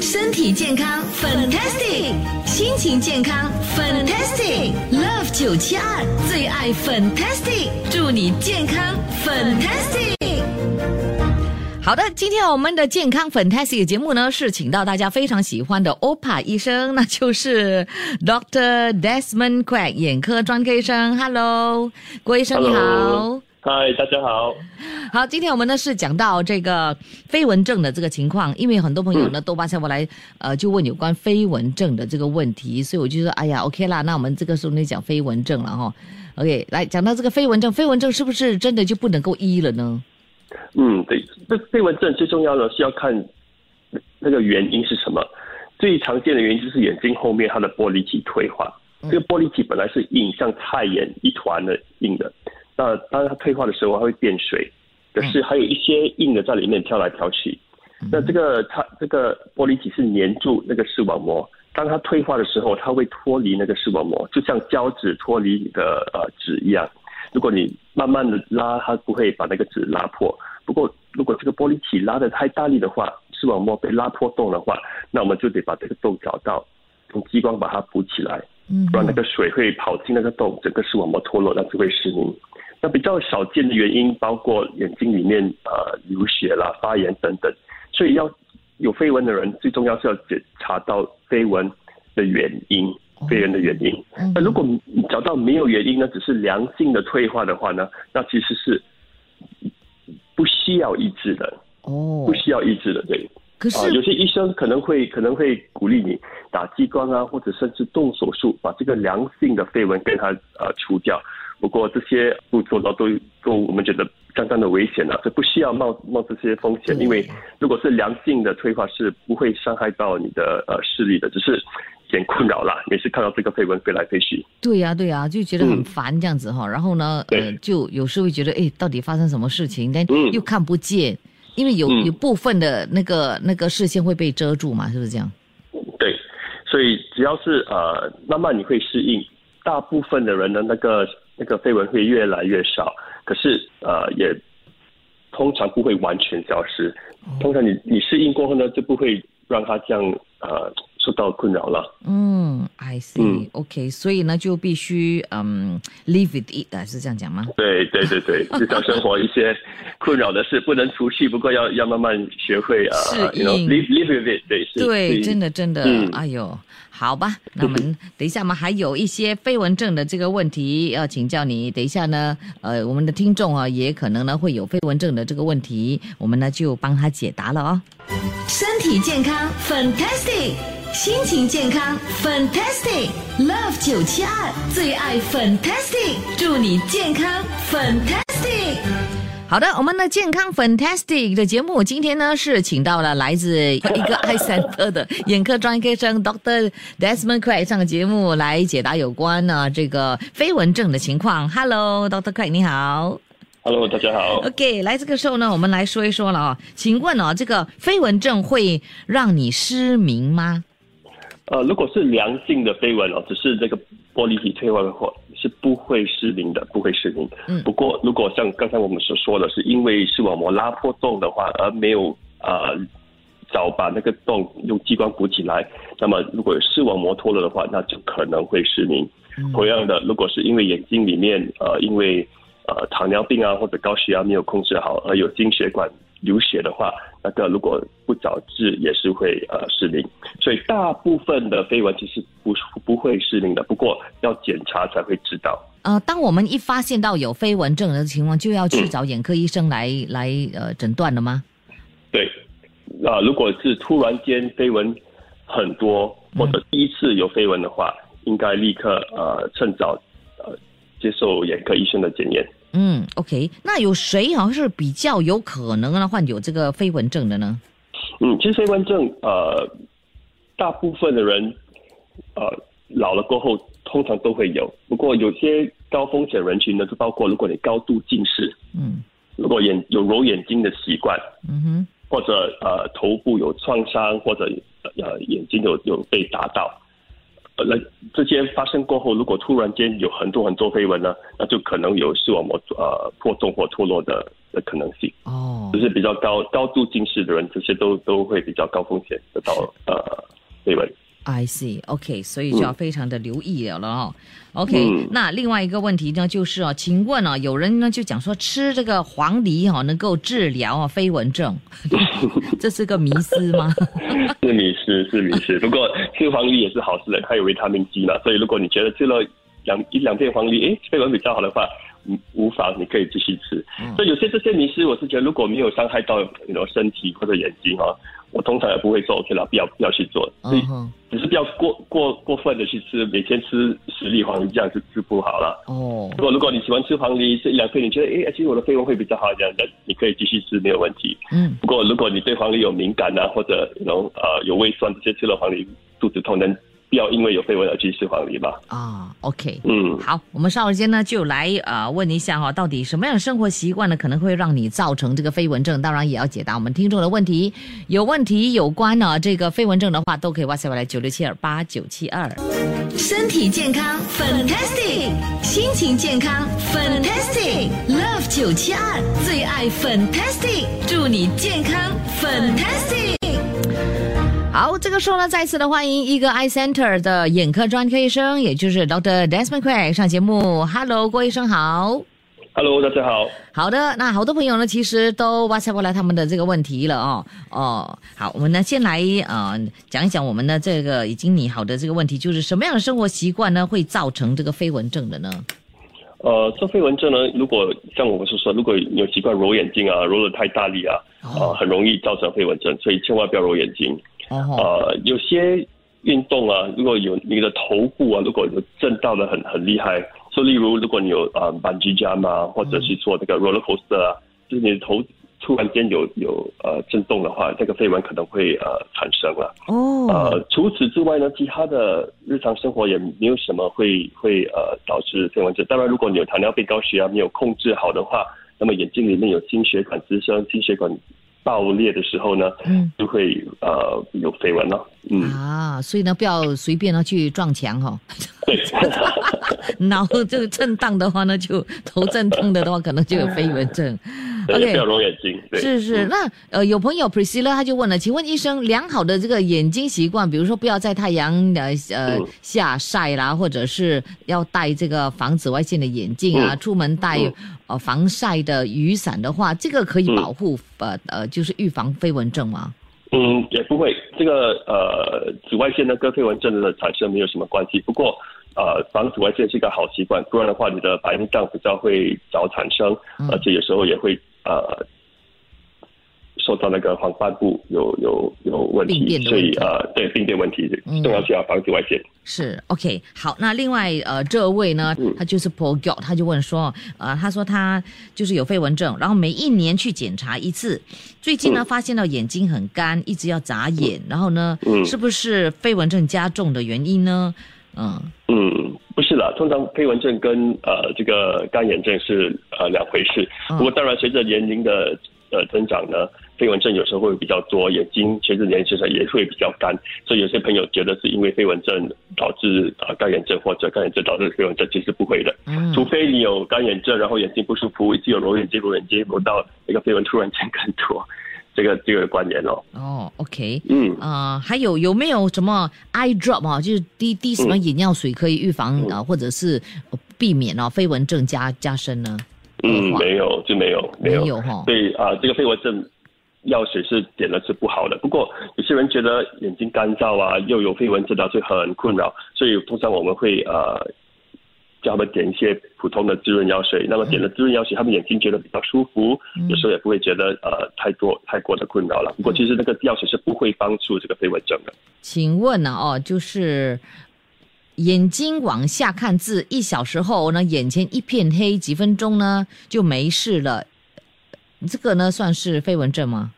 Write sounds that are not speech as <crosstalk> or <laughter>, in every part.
身体健康，fantastic；心情健康，fantastic；Love 九七二最爱 fantastic，祝你健康 fantastic。好的，今天我们的健康 fantastic 节目呢，是请到大家非常喜欢的 OPA 医生，那就是 Dr. Desmond Quack 眼科专科医生。Hello，郭医生你好。嗨，大家好。好，今天我们呢是讲到这个飞蚊症的这个情况，因为很多朋友呢都发现我来呃就问有关飞蚊症的这个问题，所以我就说哎呀 OK 啦，那我们这个时候呢讲飞蚊症了哈。OK，来讲到这个飞蚊症，飞蚊症是不是真的就不能够医了呢？嗯，对，这飞蚊症最重要的是要看那个原因是什么。最常见的原因就是眼睛后面它的玻璃体退化。这个玻璃体本来是硬，像菜盐一团的硬的，那当它退化的时候，它会变水，可是还有一些硬的在里面跳来跳去。那这个它这个玻璃体是粘住那个视网膜，当它退化的时候，它会脱离那个视网膜，就像胶纸脱离你的呃纸一样。如果你慢慢的拉，它不会把那个纸拉破。不过如果这个玻璃体拉的太大力的话，视网膜被拉破洞的话，那我们就得把这个洞找到，用激光把它补起来，嗯不然那个水会跑进那个洞，整个视网膜脱落，那就会失明。那比较少见的原因包括眼睛里面呃流血啦、发炎等等，所以要有飞蚊的人，最重要是要检查到飞蚊的原因，飞蚊的原因。那如果找到没有原因呢，只是良性的退化的话呢，那其实是不需要医治的，哦不，需要医治的，对。啊，可是有些医生可能会可能会鼓励你打激光啊，或者甚至动手术，把这个良性的飞蚊给它呃除掉。不过这些步骤呢，都都我们觉得相当的危险了、这不需要冒冒这些风险，因为如果是良性的退化是不会伤害到你的呃视力的，只是有点困扰啦。每次看到这个绯闻飞来飞去，对呀、对呀、就觉得很嗯烦这样子哈。然后呢，呃，就有时候会觉得，哎，到底发生什么事情？但嗯又看不见，因为有嗯有部分的那个那个视线会被遮住嘛，是不是这样？对，所以只要是呃慢慢你会适应，大部分的人的那个那个绯闻会越来越少，可是呃也通常不会完全消失。通常你你适应过后呢，就不会让它这样呃受到困扰了。嗯，I see，OK，、嗯 OK，所以呢就必须嗯 live with it 啊，是这样讲吗？对对对对，日常 <laughs> 生活一些困扰的事不能除去，不过要要慢慢学会啊适，you know 应 live live with it，对，是对，真的真的，嗯哎呦，好吧，那我们 <laughs> 等一下嘛，还有一些飞蚊症的这个问题要请教你。等一下呢，呃，我们的听众啊，也可能呢会有飞蚊症的这个问题，我们呢就帮他解答了哦。身体健康，fantastic；心情健康，fantastic；Love 九七二最爱 fantastic，祝你健康 fantastic。好的，我们的健康 Fantastic 的节目，今天呢是请到了来自一个爱三特的眼科专科医生 Doctor Desmond Craig 上节目来解答有关呢这个飞蚊症的情况。Hello，Dr. Craig，你好。Hello，大家好。OK，来这个时候呢，我们来说一说了啊、请问哦，这个飞蚊症会让你失明吗？呃，如果是良性的飞蚊哦，只是这个玻璃体退化的话，是不会失明的，不会失明。嗯不过如果像刚才我们所说的，是因为视网膜拉破洞的话，而没有呃早把那个洞用激光补起来，那么如果视网膜脱了的话，那就可能会失明。同样的，如果是因为眼睛里面呃因为呃糖尿病啊或者高血压没有控制好而有心血管流血的话，那个如果不早治也是会呃失明。所以大部分的飞蚊其实不不会失明的，不过要检查才会知道。呃，当我们一发现到有飞蚊症的情况，就要去找眼科医生来、来呃诊断了吗？对，啊、如果是突然间飞蚊很多，或者第一次有飞蚊的话，应该立刻呃趁早呃接受眼科医生的检验。嗯，OK，那有谁好像是比较有可能呢？患有这个飞蚊症的呢？嗯，其实飞蚊症呃，大部分的人呃老了过后通常都会有，不过有些高风险人群呢，就包括如果你高度近视，嗯。如果眼有揉眼睛的习惯，嗯哼，或者呃头部有创伤，或者呃眼睛有有被打到，呃那这些发生过后，如果突然间有很多很多飞蚊呢，那就可能有视网膜呃破洞或脱落的的可能性。哦就，是比较高高度近视的人，这些都都会比较高风险得到呃飞蚊。I see. OK，所以就要非常的留意了了哦。OK，、嗯那另外一个问题呢，就是哦，请问哦，有人呢就讲说吃这个黄梨哦能够治疗啊飞蚊症，<laughs> 这是个迷思吗？<laughs> 是迷思，是迷思。不过 <laughs> 吃黄梨也是好事的，它有维他命 C 嘛，所以如果你觉得吃了两一两片黄梨，诶，飞蚊比较好的话，嗯，无妨，你可以继续吃。嗯所以有些这些迷失，我是觉得如果没有伤害到你的身体或者眼睛啊，我通常也不会说 OK 了，不要不要去做。所以嗯，只是不要过过过分的去吃，每天吃十粒黄梨这样子吃不好了。哦如果如果你喜欢吃黄梨，这一两片你觉得哎，其实我的飞蚊会比较好这样的，你可以继续吃没有问题。嗯不过，如果你对黄梨有敏感啊，或者有呃有胃酸这些，吃了黄梨肚子痛，能不要因为有绯闻而去吃黄梨吧？啊，OK。嗯，好，我们稍后间呢就来呃问一下哈、到底什么样的生活习惯呢可能会让你造成这个绯闻症？当然也要解答我们听众的问题。有问题有关呢这个绯闻症的话，都可以 WhatsApp 来九六七二八九七二。身体健康，fantastic；心情健康，fantastic。Love 九七二最爱 fantastic，祝你健康 fantastic。好，这个时候呢，再次的欢迎一个 Eye Center 的眼科专科医生，也就是 Doctor Desmond Craig 上节目。Hello，郭医生好。Hello，大家好。好的，那好多朋友呢，其实都 WhatsApp 过来他们的这个问题了哦哦。好，我们呢先来呃讲一讲我们的这个已经拟好的这个问题，就是什么样的生活习惯呢会造成这个飞蚊症的呢？呃，这飞蚊症呢，如果像我们所说，如果有习惯揉眼睛啊，揉得太大力啊，呃，很容易造成飞蚊症，所以千万不要揉眼睛。呃，有些运动啊，如果有你的头部啊，如果有震到的很很厉害，就例如如果你有呃 bungee jump 啊，或者是做这个 roller coaster 啊，就是你的头突然间有有呃震动的话，这个绯闻可能会呃产生了。哦，呃，除此之外呢，其他的日常生活也没有什么会会呃导致绯闻症。当然，如果你有糖尿病、高血压没有控制好的话，那么眼睛里面有心血管滋生、心血管爆裂的时候呢，嗯就会呃有绯闻了。嗯，啊，所以呢，不要随便呢去撞墙哈、对，<laughs> 脑这个震荡的话呢，就头震痛的的话，可能就有飞蚊症。对 OK 不要揉眼睛。对，是是，嗯那呃，有朋友 Priscilla 他就问了，请问医生，良好的这个眼睛习惯，比如说不要在太阳呃呃嗯下晒啦，或者是要戴这个防紫外线的眼镜啊，嗯出门戴嗯呃防晒的雨伞的话，这个可以嗯保护、呃呃，就是预防飞蚊症吗？嗯，也不会。这个呃，紫外线呢跟飞蚊症的产生没有什么关系。不过呃，防紫外线是一个好习惯，不然的话，你的白内障比较会早产生，嗯而且有时候也会呃受到那个黄斑部有有有问病变题，所以呃，对病变问题嗯，重要是要防紫外线。是 OK，好，那另外呃，这位呢，嗯。他就是 Paul g 他就问说，呃，他说他就是有飞蚊症，然后每一年去检查一次，最近呢、嗯。发现到眼睛很干，一直要眨眼，然后呢，嗯。是不是飞蚊症加重的原因呢？嗯，嗯，不是啦，通常飞蚊症跟呃这个干眼症是呃两回事。嗯不过当然，随着年龄的呃增长呢，飞蚊症有时候会比较多，眼睛随着年龄增长也会比较干。所以有些朋友觉得是因为飞蚊症导致呃干眼症，或者干眼症导致飞蚊症，其实不会的。嗯除非你有干眼症，然后眼睛不舒服，一直有揉眼睛、揉眼睛，揉到那个飞蚊突然间更多，这个这个关联哦。哦，OK，嗯。啊、还有有没有什么 eye drop 啊，就是滴滴什么眼药水可以预防啊、嗯或者是呃避免哦飞蚊症加加深呢？嗯，没有，就没有，没有，哈所以啊、这个飞蚊症药水是点了是不好的。不过有些人觉得眼睛干燥啊，又有飞蚊症啊，所以很困扰，所以通常我们会呃叫他们点一些普通的滋润药水。那么点了滋润药水，他们眼睛觉得比较舒服，嗯有时候也不会觉得呃太多太过的困扰了。不过其实那个药水是不会帮助这个飞蚊症的。请问呢、哦，就是眼睛往下看字，一小时后呢，眼前一片黑，几分钟呢就没事了。这个呢算是飞蚊症吗？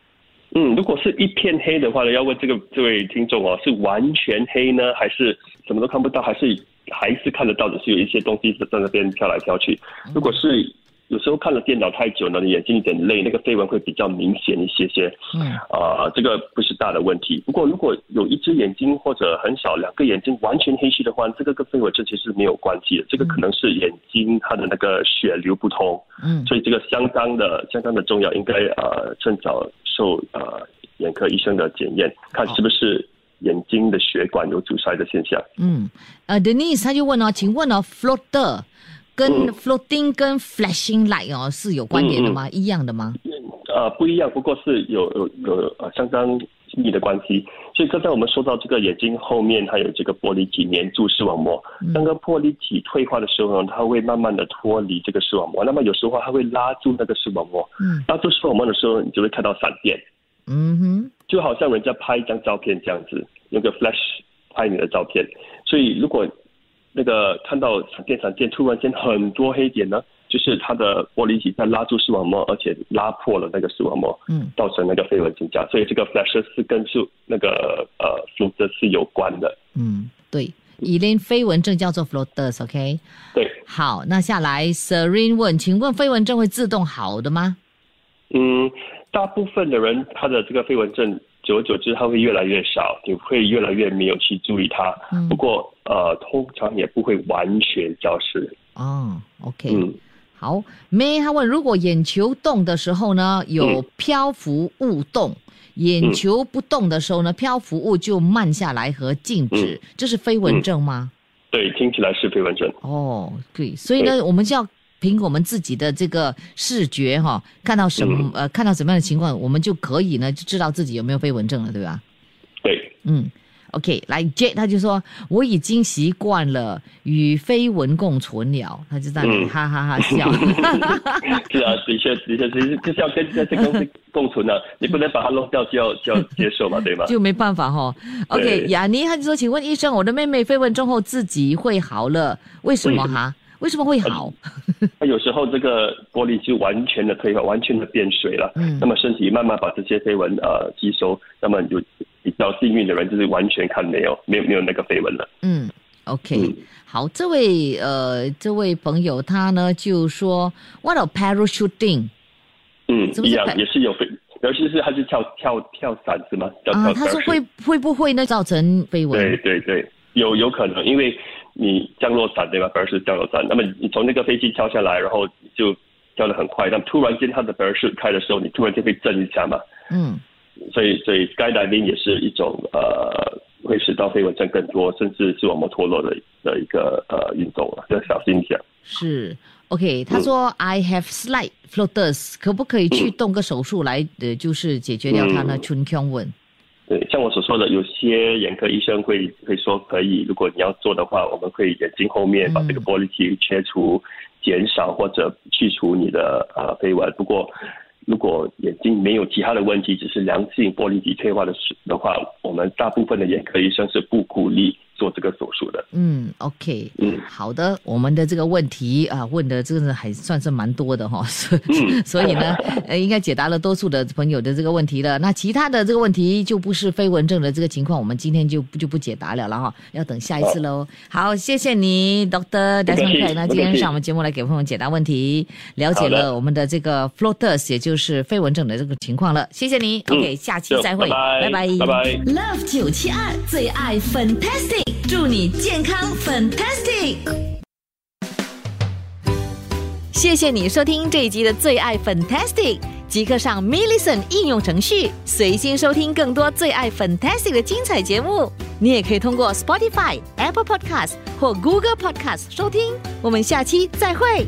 嗯，如果是一片黑的话呢，要问这个这位听众哦，是完全黑呢，还是什么都看不到，还是还是看得到的，是有一些东西是在那边飘来飘去？如果是有时候看了电脑太久呢，你眼睛有点累，那个飞蚊会比较明显一些些。嗯啊、这个不是大的问题。不过如果有一只眼睛或者很小两个眼睛完全黑黢的话，这个跟飞蚊症其实没有关系的，这个可能是眼睛它的那个血流不通。嗯所以这个相当的相当的重要，应该呃趁早受呃眼科医生的检验，看是不是眼睛的血管有阻塞的现象。嗯，呃，Denise 他就问哦，请问哦，floater 跟嗯 floating 跟 flashing light 哦是有关联的吗？一样的吗？呃，不一样，不过是有有有呃相当亲密的关系。所以刚才我们说到这个眼睛后面还有这个玻璃体粘住视网膜，当个玻璃体退化的时候呢，它会慢慢的脱离这个视网膜，那么有时候它会拉住那个视网膜，嗯拉住视网膜的时候，你就会看到闪电。嗯哼，就好像人家拍一张照片这样子，用个 flash 拍你的照片。所以如果那个看到闪电闪电，突然间很多黑点呢，就是它的玻璃体在拉住视网膜，而且拉破了那个视网膜，嗯，造成那个飞蚊增加。所以这个 flash 是跟是那个呃 f l u t e r 是有关的。嗯，对。以连飞蚊症叫做 floaters，OK？、对，好，那下来 Serene 问，请问飞蚊症会自动好的吗？嗯，大部分的人他的这个飞蚊症，久而久之它会越来越少，你会越来越没有去注意它。嗯不过呃，通常也不会完全消失。哦，OK，、嗯。好。May 他问，如果眼球动的时候呢，有嗯漂浮物动；眼球不动的时候呢，漂浮物就慢下来和静止，嗯这是飞蚊症吗？对，听起来是飞蚊症。哦，对，所以呢，我们就要凭我们自己的这个视觉哈、看到什么、嗯呃，看到什么样的情况，我们就可以呢就知道自己有没有飞蚊症了，对吧？对，嗯，OK，来 J 他就说我已经习惯了与飞蚊共存了，他就在那里嗯哈哈哈笑。<laughs> 是啊，的确，的确，就是就是要跟这些东西共存啊，你不能把它弄掉，就要就要接受嘛，对吗？<laughs> 就没办法哈、OK，对雅尼他就说，请问医生，我的妹妹飞蚊症后自己会好了，为什么哈？为什么会好？那有时候这个玻璃就完全的退化，完全的变水了，嗯那么身体慢慢把这些飞蚊呃吸收，那么有比较幸运的人就是完全看没有，没有没有那个飞蚊了。嗯，OK，、嗯好，这位呃这位朋友他呢就说，What a parachuting 嗯，是不是，一样也是有飞，尤其是他是跳跳跳伞是吗？他说会会不会呢造成飞蚊？对对对，有有可能，因为你降落伞对吧？本是降落伞，那么你从那个飞机跳下来，然后就跳得很快，那么突然间它的本是开的时候，你突然间被震一下嘛，嗯所以所以 skydiving 也是一种呃会使到飞蚊症更多，甚至视网膜脱落的的一个呃运动了，要小心一下。是 OK，他说、I have slight floaters，可不可以去动个手术来呃就是解决掉他呢？嗯春腔问，对，像我所说的，有些眼科医生会会说可以，如果你要做的话，我们可以眼睛后面把这个玻璃体切除、减少或者去除你的呃飞蚊。不过，如果眼睛没有其他的问题，只是良性玻璃体退化的时的话，我们大部分的眼科医生是不鼓励做这个手术的。嗯，OK，嗯好的，我们的这个问题啊，问的真的还算是蛮多的哈、所以嗯 <laughs> 所以呢，呃，应该解答了多数的朋友的这个问题了。那其他的这个问题就不是飞蚊症的这个情况，我们今天就就不解答了了哈，要等下一次喽。好，谢谢你，Doctor 不客 Desmond 气 Craig，那今天上我们节目来给朋友们解答问题，了解了我们的这个 floaters，也就是飞蚊症的这个情况了。谢谢你、嗯 o k 下期再会，拜拜拜拜。Love 九七二最爱 Fantastic，祝你健康 Fantastic。谢谢你收听这一集的最爱 Fantastic，即刻上 m i l l i c e n 应用程序，随心收听更多最爱 Fantastic 的精彩节目。你也可以通过 Spotify、Apple Podcast 或 Google Podcast 收听。我们下期再会。